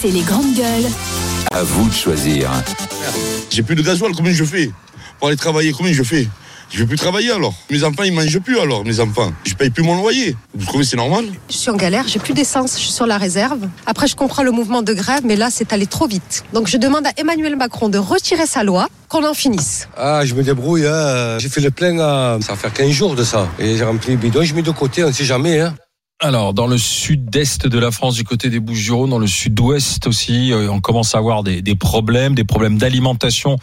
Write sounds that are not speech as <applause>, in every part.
C'est les grandes gueules. À vous de choisir. J'ai plus de gasoil, combien je fais Pour aller travailler, combien je fais? Je vais plus travailler alors. Mes enfants, ils mangent plus alors, mes enfants. Je paye plus mon loyer. Vous trouvez c'est normal? Je suis en galère, j'ai plus d'essence, je suis sur la réserve. Après, je comprends le mouvement de grève, mais là, c'est allé trop vite. Donc, je demande à Emmanuel Macron de retirer sa loi, qu'on en finisse. Ah, je me débrouille. Hein. J'ai fait le plein, à... ça va faire 15 jours de ça. Et j'ai rempli le bidon, je mets de côté, on ne sait jamais. Hein. Alors, dans le sud-est de la France, du côté des Bouches-du-Rhône, dans le sud-ouest aussi, euh, on commence à avoir des, des problèmes, des problèmes d'alimentation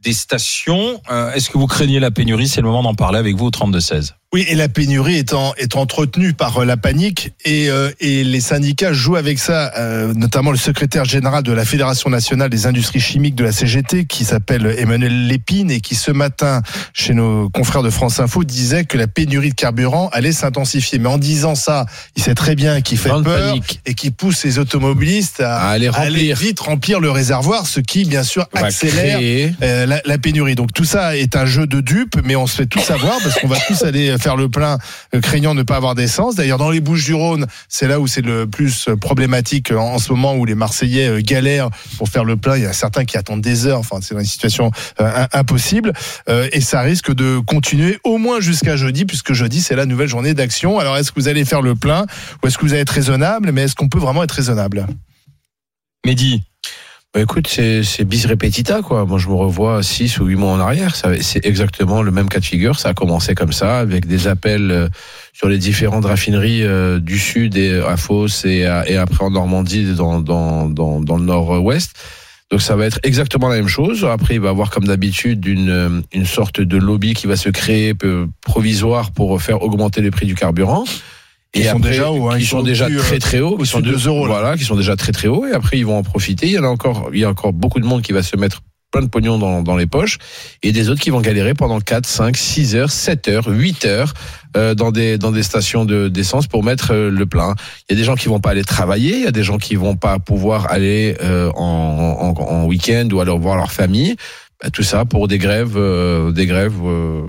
des stations. Euh, Est-ce que vous craignez la pénurie? C'est le moment d'en parler avec vous au 32-16. Oui, et la pénurie étant est entretenue par euh, la panique et, euh, et les syndicats jouent avec ça, euh, notamment le secrétaire général de la Fédération nationale des industries chimiques de la CGT, qui s'appelle Emmanuel Lépine et qui ce matin, chez nos confrères de France Info, disait que la pénurie de carburant allait s'intensifier. Mais en disant ça, il sait très bien qu'il fait Grande peur panique. et qui pousse les automobilistes à, À aller à aller vite remplir le réservoir, ce qui bien sûr accélère euh, la, la pénurie. Donc tout ça est un jeu de dupes, mais on se fait tous savoir parce qu'on va tous aller faire le plein, euh, craignant de ne pas avoir d'essence. D'ailleurs, dans les Bouches-du-Rhône, c'est là où c'est le plus euh, problématique euh, en ce moment, où les Marseillais galèrent pour faire le plein. Il y a certains qui attendent des heures. Enfin, c'est une situation impossible, et ça risque de continuer au moins jusqu'à jeudi, puisque jeudi c'est la nouvelle journée d'action. Alors, est-ce que vous allez faire le plein ou est-ce que vous allez être raisonnable? Mais est-ce qu'on peut vraiment être raisonnable? Mehdi, Bah écoute, c'est bis repetita quoi. Moi je me revois six ou huit mois en arrière. C'est exactement le même cas de figure. Ça a commencé comme ça, avec des appels euh, sur les différentes raffineries euh, du sud et à Fos et, à- et après en Normandie dans dans dans, dans le nord-ouest. Donc ça va être exactement la même chose. Après il va y avoir comme d'habitude une une sorte de lobby qui va se créer provisoire pour faire augmenter les prix du carburant. Ils sont déjà hauts, hein, qui sont, sont déjà au-dessus, euh, très très hauts, qui sont de de- deux euros, là. voilà, qui sont déjà très très hauts et après ils vont en profiter. Il y en a encore, il y a encore beaucoup de monde qui va se mettre plein de pognon dans, dans les poches et des autres qui vont galérer pendant 4, 5, 6 heures, 7 heures, 8 heures euh, dans des dans des stations de d'essence pour mettre euh, le plein. Il y a des gens qui vont pas aller travailler, il y a des gens qui vont pas pouvoir aller euh, en, en, en week-end ou aller voir leur famille. Bah, tout ça pour des grèves, euh, des grèves euh,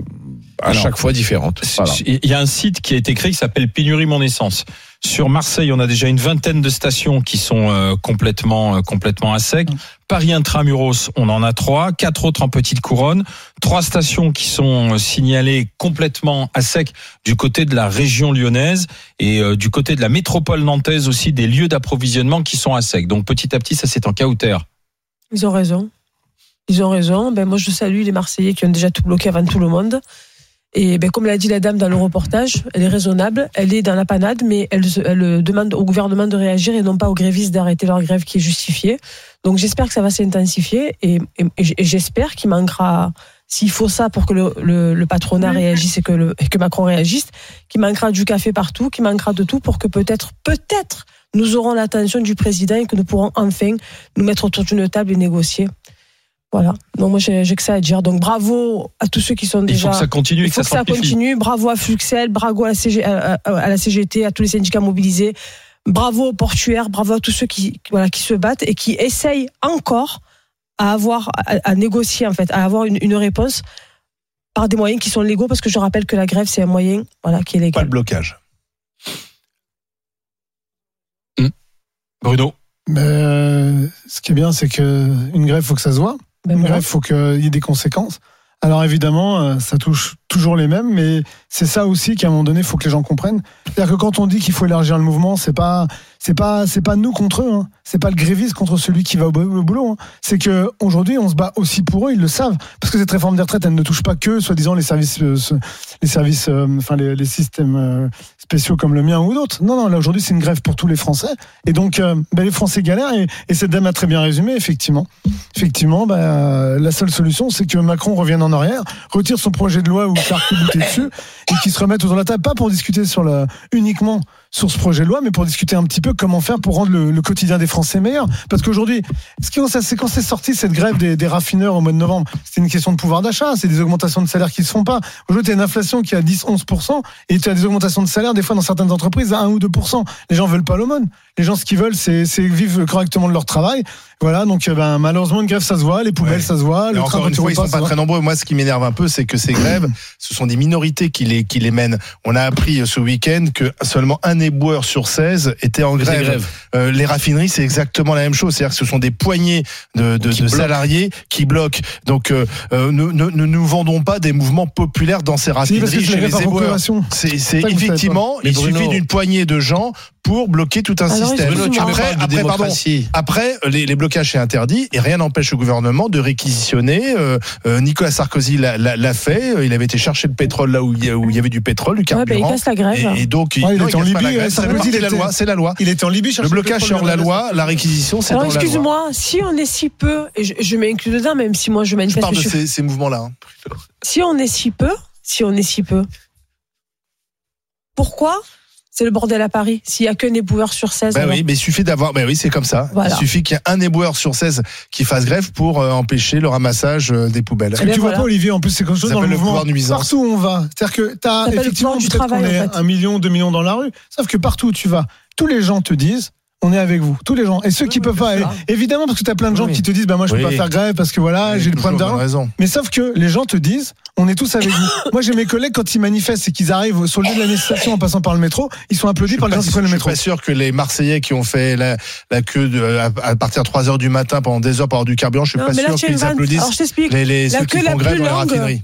à Alors, chaque fois différentes. Voilà. il y a un site qui a été créé qui s'appelle Pénurie Mon Essence. Sur Marseille, on a déjà une vingtaine de stations qui sont euh, complètement euh, complètement à sec. Paris Intramuros, on en a trois, quatre autres en petite couronne, trois stations qui sont euh, signalées complètement à sec du côté de la région lyonnaise et euh, du côté de la métropole nantaise aussi des lieux d'approvisionnement qui sont à sec. Donc petit à petit, ça c'est en cautère. Ils ont raison. Ils ont raison. Ben, moi, je salue les Marseillais qui ont déjà tout bloqué avant tout le monde. Et ben, comme l'a dit la dame dans le reportage, elle est raisonnable, elle est dans la panade, mais elle, elle demande au gouvernement de réagir et non pas aux grévistes d'arrêter leur grève qui est justifiée. Donc j'espère que ça va s'intensifier et, et- et j'espère qu'il manquera, s'il faut ça pour que le, le- le patronat réagisse et que, le, et que Macron réagisse, qu'il manquera du café partout, qu'il manquera de tout pour que peut-être, peut-être, nous aurons l'attention du président et que nous pourrons enfin nous mettre autour d'une table et négocier. Voilà. Donc moi j'ai j'ai que ça à dire. Donc bravo à tous ceux qui sont Il déjà. faut que ça continue et Il que faut ça que ça s'amplifie. continue. Bravo à Fluxel, bravo à la, CG, à, à- à la CGT, à tous les syndicats mobilisés. Bravo aux portuaires, bravo à tous ceux qui, voilà, qui se battent et qui essayent encore à avoir, à, à négocier en fait, à avoir une, une réponse par des moyens qui sont légaux parce que je rappelle que la grève c'est un moyen, voilà, qui est Pas légal. le blocage. Bruno? Mais euh, ce qui est bien, c'est que une grève, faut que ça se voit. Une voilà. grève, faut qu'il y ait des conséquences. Alors évidemment, euh, ça touche toujours les mêmes, mais c'est ça aussi qu'à un moment donné, il faut que les gens comprennent. C'est-à-dire que quand on dit qu'il faut élargir le mouvement, c'est pas, c'est pas, c'est pas nous contre eux. Hein. C'est pas le gréviste contre celui qui va au, boulot. Hein. C'est que aujourd'hui, on se bat aussi pour eux. Ils le savent, parce que cette réforme des retraites, elle ne touche pas que, soi-disant, les services, euh, les services, euh, enfin les, les systèmes euh, spéciaux comme le mien ou d'autres. Non, non. Là aujourd'hui, c'est une grève pour tous les Français. Et donc, ben, les Français galèrent. Et, et cette dame a très bien résumé, effectivement. Effectivement, ben, la seule solution, c'est que Macron revienne en arrière, retire son projet de loi ou et qu'il se remette autour de la table, pas pour discuter sur la, uniquement sur ce projet de loi, mais pour discuter un petit peu comment faire pour rendre le, le quotidien des Français meilleur. Parce qu'aujourd'hui, ce qui- c'est quand c'est sorti cette grève des, des raffineurs au mois de novembre, c'était une question de pouvoir d'achat, c'est des augmentations de salaire qui se font pas. Aujourd'hui, tu as une inflation qui est à 10-11%, et tu as des augmentations de salaire, des fois dans certaines entreprises, à 1 ou 2%. Les gens veulent pas l'aumône. Les gens, ce qu'ils veulent, c'est vivre correctement de leur travail. Voilà, donc euh, ben, malheureusement, une grève, ça se voit, les poubelles, Ouais. ça se voit, le encore train une fois, ils repasses, sont pas très nombreux. Moi, ce qui m'énerve un peu, c'est que ces grèves, ce sont des minorités qui les, qui les mènent. On a appris ce week-end que seulement un éboueur sur 16 était en grève. Euh, les raffineries, c'est exactement la même chose. C'est-à-dire que ce sont des poignées de, de, Qui de bloquent. salariés qui bloquent. Donc, euh, euh, ne, ne, ne nous vendons pas des mouvements populaires dans ces Si, raffineries c'est chez les éboueurs. C'est effectivement, il Bruno- suffit d'une poignée de gens pour bloquer tout un Alors, système. tu Après, de pardon, les, les blocages c'est interdit et rien n'empêche le gouvernement de réquisitionner. Euh, euh, Nicolas Sarkozy l'a- l'a l'a fait. Euh, Il avait été chercher le pétrole là où il y, a- où il y avait du pétrole, du Ouais, ben, il carburant. casse la grève. et, et donc, il, Ouais, il non, était en la Libye, grève. euh, Ça fait Sarkozy, partie de il la loi. C'est la loi. Il était en Libye Le blocage sur la loi, la réquisition, c'est Alors dans la loi. excuse-moi, si on est si peu, et je, je m'inclus dedans, même si moi je Je manifeste, parle de je suis- ces, ces mouvements-là. hein. si on est si peu, si on est si peu, pourquoi c'est le bordel à Paris s'il y a qu'un éboueur sur 16 Ben alors oui, mais il suffit d'avoir. Ben oui, c'est comme ça. Voilà. Il suffit qu'il y ait un éboueur sur 16 qui fasse grève pour euh, empêcher le ramassage euh, des poubelles. Ce Eh que ben tu vois voilà. pas, Olivier, en plus, c'est quelque chose Ça dans le le mouvement. pouvoir nuisance. Partout où on va. C'est-à-dire que tu as effectivement peut-être qu'on travail, est en fait. un million, deux millions dans la rue. Sauf que partout où tu vas, tous les gens te disent. On est avec vous, tous les gens. Et ceux qui peuvent pas, sûr. évidemment, parce que tu as plein de gens Oui. qui te disent, bah moi je peux pas faire grève parce que voilà, j'ai le bonne d'argent. raison. Mais sauf que les gens te disent, on est tous avec vous. <coughs> Moi j'ai mes collègues quand ils manifestent et qu'ils arrivent sur le lieu de la manifestation en passant par le métro, ils sont applaudis par les gens qui prennent le je suis métro. pas sûr que les Marseillais qui ont fait la, la queue de, à, à partir de 3 heures du matin pendant des heures pour avoir du carburant, je suis Non, pas sûr qu'ils applaudissent Alors je t'explique. les, les, La ceux qui queue la font grève plus dans les longue, raffineries.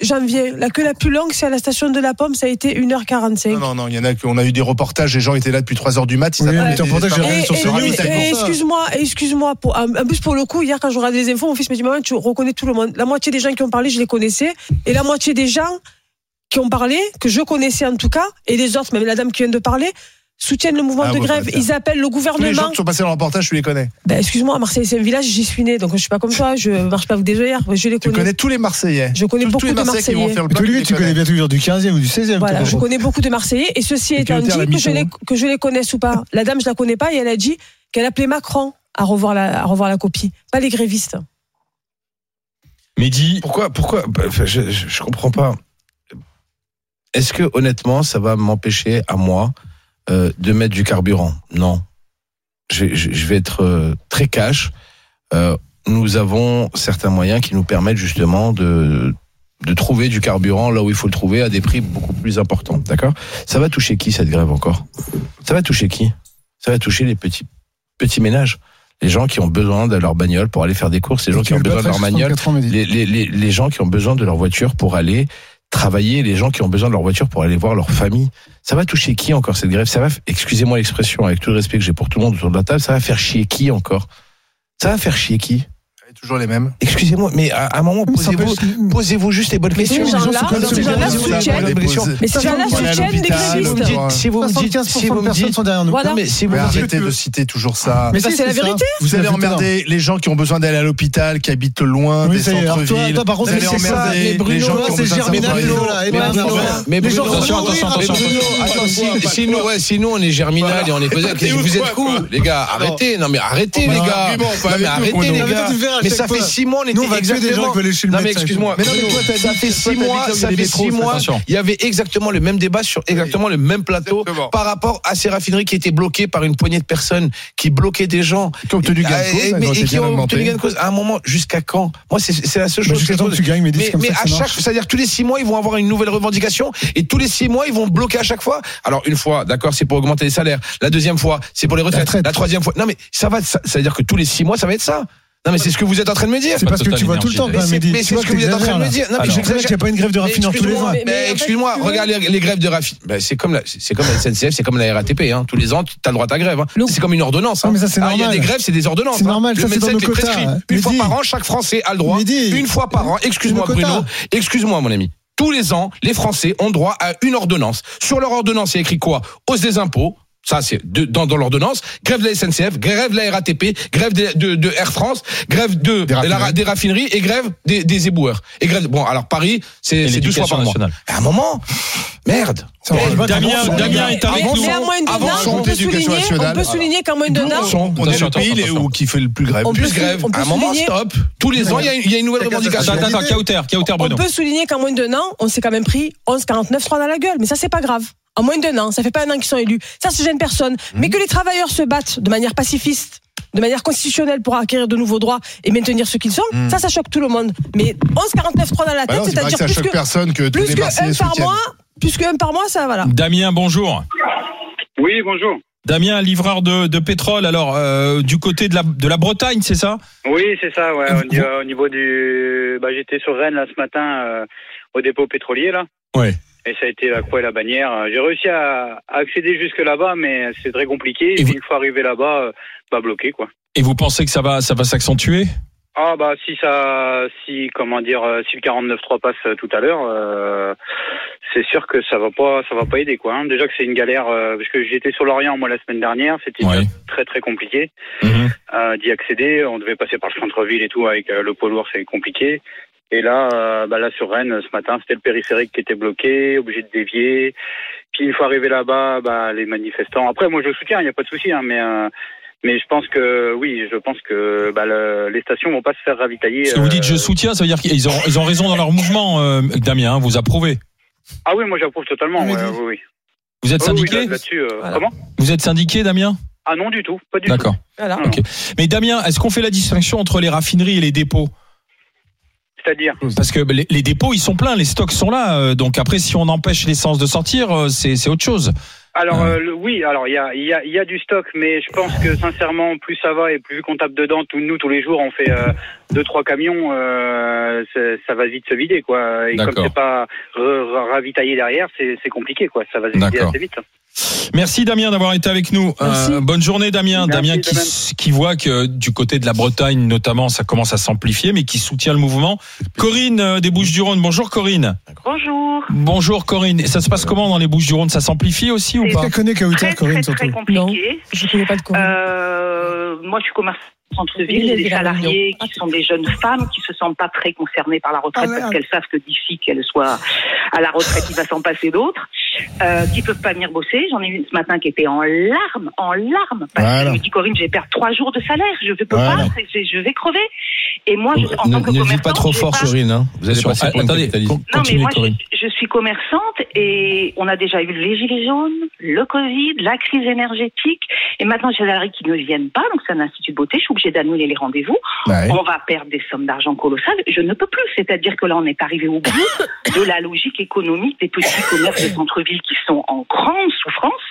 Janvier, la queue la plus longue, c'est à la station de la Pomme, ça a été 1h45. Non, non, non, il y en a qui, on a eu des reportages, les gens étaient là depuis 3 heures du mat. ils Oui, ton des reportage, j'ai sur ce excuse-moi, excuse-moi. Pour, en plus, pour le coup, hier, quand je regardais les infos, mon fils me dit Maman, tu reconnais tout le monde. La moitié des gens qui ont parlé, je les connaissais. Et la moitié des gens qui ont parlé, que je connaissais en tout cas, et les autres, même la dame qui vient de parler, soutiennent le mouvement Ah, de grève. Ils appellent le Tous les gens gouvernement. qui sont passés dans le reportage, tu les connais. Ben, excuse-moi, Marseille, c'est un village, j'y suis né, donc je suis pas comme toi, je marche pas avec des œillères, je les Tu connais. connais tous les Marseillais. Je connais tous, beaucoup tous les de Marseillais qui vont faire le les tu connais bien toujours du 15e ou du 16e. Voilà, je connais beaucoup de Marseillais. Et ceci Et étant dit, que je, les, mission que je les connaisse ou pas, la dame, je la connais pas et elle a dit qu'elle appelait Macron à revoir la, à revoir la copie, pas les grévistes. Mehdi, Pourquoi, pourquoi bah, enfin, je, je, je comprends pas. Est-ce que honnêtement, ça va m'empêcher à moi euh, de mettre du carburant Non. Je, je, je vais être euh, très cash. Euh, nous avons certains moyens qui nous permettent justement de de trouver du carburant là où il faut le trouver à des prix beaucoup plus importants. D'accord? Ça va toucher qui cette grève encore? Ça va toucher qui? Ça va toucher les petits petits ménages, les gens qui ont besoin de leur bagnole pour aller faire des courses, les gens qui ont besoin de leur bagnole les, les, les, les gens qui ont besoin de leur voiture pour aller travailler, les gens qui ont besoin de leur voiture pour aller voir leur famille. Ça va toucher qui encore cette grève? Ça va, excusez-moi l'expression, avec tout le respect que j'ai pour tout le monde autour de la table, ça va faire chier qui encore? Ça va faire chier qui? Toujours les mêmes. Excusez-moi, mais à, à un moment, ça posez-vous, juste les bonnes Mais questions. ces gens-là, ça, soutiennent. l'hôpital, Si vous me grévistes. dites, si vous me dites, 75% si vous de me personnes dites, sont derrière nous. Mais si vous Mais me dites, arrêtez de citer toujours ça. Mais si, c'est la ça. vérité. Vous vérité. emmerder les gens qui ont besoin d'aller à l'hôpital, qui habitent loin des ça centres-villes. par contre, c'est ça. les gens qui ont besoin Mais Bruno, attention, attention, attention, si, nous, on est germinal et on est <laughs> ouf, vous êtes cool, les gars, arrêtez, non mais arrêtez les gars, arrêtez les gars, mais ça fait fois. six mois on Nous, on était va tuer des gens exactement, qui veulent aller chez le non mais médecin. excuse-moi, Mais non, mais Bruno, toi, t'as dit ça fait toi, six dit mois, que ça les fait métros, six ça. mois, Attention. il y avait exactement le même débat sur exactement le même plateau Exactement. par rapport à ces raffineries qui étaient bloquées par une poignée de personnes qui bloquaient des gens Qui ont obtenu gain de Ah, cause, et- elles mais- ont et été qui bien ont obtenu augmentées. gain de cause. À un moment, jusqu'à quand? Moi, c'est c'est la seule Bah, chose jusqu'à que je temps que pose. tu gagnes, mais dis Mais, comme mais ça, à ça chaque, marche. c'est-à-dire tous les six mois, ils vont avoir une nouvelle revendication et tous les six mois, ils vont bloquer à chaque fois. Alors une fois, d'accord, c'est pour augmenter les salaires. La deuxième fois, c'est pour les retraites. retraite. La troisième fois, non mais ça va, ça, ça veut dire que tous les six mois, ça va être ça. Non mais c'est ce que vous êtes en train de me dire. C'est parce que tu vois tout le temps Mais c'est- Mehdi. mais Tu c'est vois ce que vous êtes en train de me dire. Non, mais Je sais j'exagère. qu'il n'y a pas une grève de raffineurs tous les Excuse-moi, ans. excuse-moi, regarde les, grèves de raffinerie. Ben, c'est comme la, c'est comme la SNCF, c'est comme la RATP. Hein. Tous les ans, tu as le droit à ta grève. Hein. C'est comme une ordonnance. Hein. Non, mais ça, c'est Ah, Il y a des grèves, c'est des ordonnances. C'est hein. normal, ça, c'est médecin dans nos quotas. Une fois par an, chaque Français a le droit. Une fois par an. Excuse-moi. Bruno. Excuse-moi, mon ami. Tous les ans, les Français ont droit à une ordonnance. Sur leur ordonnance, il y a écrit quoi? Hausse des impôts. Ça, c'est dans, dans l'ordonnance. Grève de la SNCF, grève de la RATP, grève de, de- de Air France, grève de, Des raffineries. la- des raffineries et grève des, des éboueurs. Et grève, bon, alors Paris, c'est 12 fois par mois. nationale. À un moment, merde. Eh, Damien, Damien est avec nous. Avant, on peut souligner, qu'en moins d'un an, On est le pays où- qui fait le plus grève. On peut plus grève. À un moment, souligner- stop. Tous les ans, il y a une, nouvelle revendication. Attends, attends, Kauter, Kauter, on Bruno. peut souligner qu'en moins d'un an, on s'est quand même pris 11, 49, 3 dans la gueule. Mais ça, c'est pas grave. En moins d'un an, ça fait pas un an qu'ils sont élus. Ça, ça gêne personne. Mhm. Mais que les travailleurs se battent de manière pacifiste, de manière constitutionnelle pour acquérir de nouveaux droits et maintenir ce qu'ils sont, ça, ça choque tout le monde. Mais 11, 49, 3 dans la Bah tête, c'est-à-dire ça plus choque que, personne que tous plus les que un par mois, plus que un par mois, ça, voilà. Damien, bonjour. Oui, bonjour. Damien, livreur de, de pétrole. Alors, euh, du côté de la, de la Bretagne, c'est ça? Oui, c'est ça, ouais. Vous- Au, niveau- au niveau du. Bah, j'étais sur Rennes là ce matin euh, au dépôt pétrolier là. Ouais. Et ça a été la croix et la bannière. J'ai réussi à, accéder jusque là-bas, mais c'est très compliqué. Et Et vous- une fois arrivé là-bas, euh, bah bloqué quoi. Et vous pensez que ça va, ça va s'accentuer? Ah bah si ça, si comment dire, euh, si le 49.3 passe euh, tout à l'heure, euh, c'est sûr que ça va pas, ça va pas aider quoi. hein. Déjà que c'est une galère euh, parce que j'étais sur l'Orient moi la semaine dernière, c'était Ouais. très très compliqué. Mhm. euh, d'y accéder. On devait passer par le centre-ville et tout avec le poids lourd, c'est compliqué. Et là, euh, bah là sur Rennes, ce matin, c'était le périphérique qui était bloqué, obligé de dévier. Puis une fois arrivé là-bas, bah, les manifestants. Après, moi, je soutiens, il n'y a pas de souci, hein, mais euh, mais je pense que oui, je pense que bah, le- les stations vont pas se faire ravitailler. Ce que vous dites euh, je soutiens, ça veut dire qu'ils ont, ils ont raison dans leur mouvement, euh, Damien, hein, vous approuvez. Ah oui, moi j'approuve totalement. Oui, oui. Vous êtes oui, syndiqué là- euh, Voilà. Comment Vous êtes syndiqué, Damien? Ah non, du tout, pas du tout. D'accord. Voilà. Mais Damien, est-ce qu'on fait la distinction entre les raffineries et les dépôts? C'est-à-dire Parce que les, les dépôts, ils sont pleins, les stocks sont là. euh, Donc après, si on empêche l'essence de sortir, euh, c'est autre chose. Alors euh, le- oui, alors il y a, il y, a, il y a du stock, mais je pense que sincèrement, plus ça va et plus qu'on tape dedans, tout, nous tous les jours, on fait euh, deux trois camions, euh, ça va vite se vider quoi. Et comme c'est pas ravitaillé derrière, c'est c'est compliqué quoi. Ça va se vider assez vite. Merci Damien d'avoir été avec nous. Euh, bonne journée Damien. Merci, Damien qui, voit que du côté de la Bretagne notamment, ça commence à s'amplifier, mais qui soutient le mouvement. Corinne euh, des Bouches-du-Rhône. Bonjour Corinne. Bonjour. Bonjour Corinne. Et ça se passe comment dans les Bouches-du-Rhône? Ça s'amplifie aussi ou pas? Très, Corinne, très, surtout très compliqué. Je connais pas de Corinne. Euh, moi, je suis commerçante centre-ville, des les salariés qui sont des jeunes femmes qui se sentent pas très concernées par la retraite Ah, parce qu'elles savent que d'ici qu'elles soient à la retraite, il va s'en passer d'autres, euh, qui peuvent pas venir bosser. J'en ai une ce matin qui était en larmes, en larmes. Parce Voilà. qu'elle me dit Corinne, je vais perdre trois jours de salaire, je peux Voilà. pas, je vais crever. Et moi, je, en Ne, tant que ne commerçante, pas trop fort, pas- Corinne. Hein. Vous allez passer pour une attendez, con- non, mais moi, Corinne. je, je suis commerçante et on a déjà eu les gilets jaunes, le Covid, la crise énergétique. Et maintenant, j'ai salariés qui ne viennent pas. Donc, c'est un institut de beauté. Je suis obligée d'annuler les rendez-vous. Ouais. On va perdre des sommes d'argent colossales. Je ne peux plus. C'est-à-dire que là, on est arrivé au bout de la logique économique des petits commerces de qui sont en grande souffrance.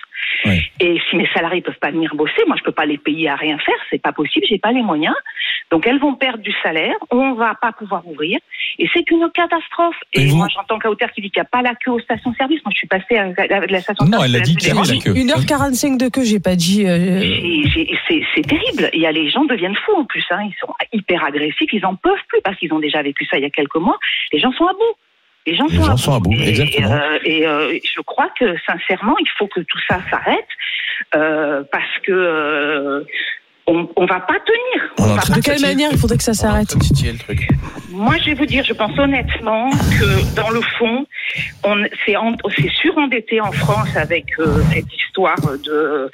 Et si mes salariés peuvent pas venir bosser, moi, je peux pas les payer à rien faire. C'est pas possible. J'ai pas les moyens. Donc, elles vont perdre du salaire. On va pas pouvoir ouvrir. Et c'est une catastrophe. Et, Et vous- moi, j'entends Kauter qui dit qu'il n'y a pas la queue aux stations-service. Moi, je suis passée à la, la station Non, elle a dit qu'il y avait la queue. 1h45 de queue, j'ai pas dit. euh, C'est c'est terrible. Il y a les gens deviennent fous en plus. Hein. Ils sont hyper agressifs. Ils en peuvent plus parce qu'ils ont déjà vécu ça il y a quelques mois. Les gens sont à bout. Les gens, Les gens sont à bout, Et, exactement. euh, et euh, je crois que sincèrement, il faut que tout ça s'arrête euh, parce que euh, on, on va pas tenir. On est On en va train pas De quelle manière il faudrait que ça s'arrête. Moi, je vais vous dire, je pense honnêtement que dans le fond, on en- c'est surendetté en France avec euh, cette histoire de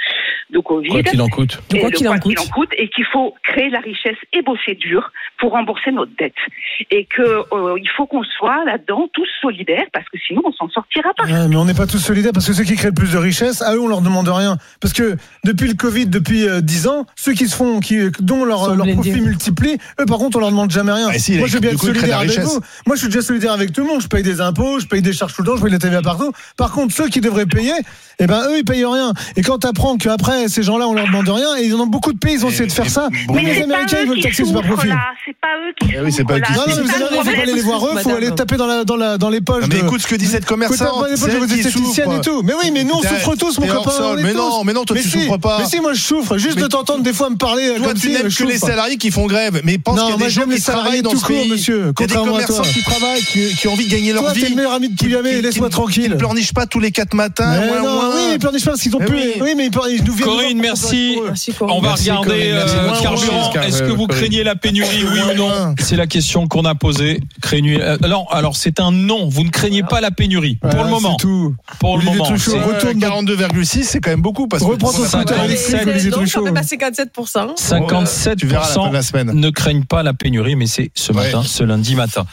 de Covid. Quoi qu'il en coûte. De et quoi qu'il en qu'il coûte. en coûte, et qu'il faut créer la richesse et bosser dur pour rembourser notre dette. Et que euh, il faut qu'on soit là-dedans tous solidaires, parce que sinon on s'en sortira pas. Ouais, mais on n'est pas tous solidaires parce que ceux qui créent le plus de richesse, à eux on leur demande rien. Parce que depuis le Covid, depuis euh, 10 ans, ceux qui se font, qui, dont leur, leur profit multiplie, eux par contre on leur demande jamais rien. Ah, si, Moi je veux bien du être coup, de solidaire avec vous. Moi je suis déjà solidaire avec tout le monde. Je paye des impôts, je paye des charges tout le temps, je paye la TVA partout. Par contre ceux qui devraient payer, eh ben eux ils payent rien. Et quand t'apprends qu'après ces gens-là on leur demande rien, et ils en ont beaucoup de pays, ils ont Et- essayé de faire et- ça. bon, Mais Mais les c'est pas Américains eux ils veulent qui taxer super profit. C'est pas eux qui Eh oui, c'est pas eux qui Non, non, mais vous faut pas aller les voir eux, faut aller taper dans, la, dans, la, dans les poches. Non, mais de- écoute ce que dit cette <laughs> commerçante. dans de qui et tout. Mais oui, mais nous on souffre tous, mon copain. Mais non, mais non, toi, tu souffres pas. Mais si, moi je souffre. Juste de t'entendre des fois me parler Toi, comme tu si n'aimes je que les salariés qui font grève. Mais pense Non, qu'il y a moi, des gens qui les salariés travaillent dans tout ce court, pays. monsieur, Il y a des commerçants toi. qui travaillent, qui, qui ont envie de gagner leur Toi, vie. t'es le meilleur ami de qui- laisse-moi qui- tranquille. Qui ne pleurnichent pas tous les quatre matins. Mais ouin, non, ouin. oui, ils pleurnichent pas parce qu'ils ont plus. oui. Oui, mais ils ils nous viennent. Corinne, merci. Corinne. On va Merci, regarder euh, carburant. Est-ce que vous craignez la pénurie, oui ou non. C'est la question qu'on a posée. Craignez euh, non, alors c'est un non. Vous ne craignez pas la pénurie pour le moment. C'est tout. Pour le moment. Truchot, c'est- Ouais, retourne dans- 42,6, c'est quand même beaucoup. Parce que Reprends ton scooter pas- électrique, sept, Olivier Non, ça Truchot. fait passer 47%. 57% Tu verras à la fin de la semaine. ne craignent pas la pénurie, mais c'est ce Ouais. matin, ce lundi matin.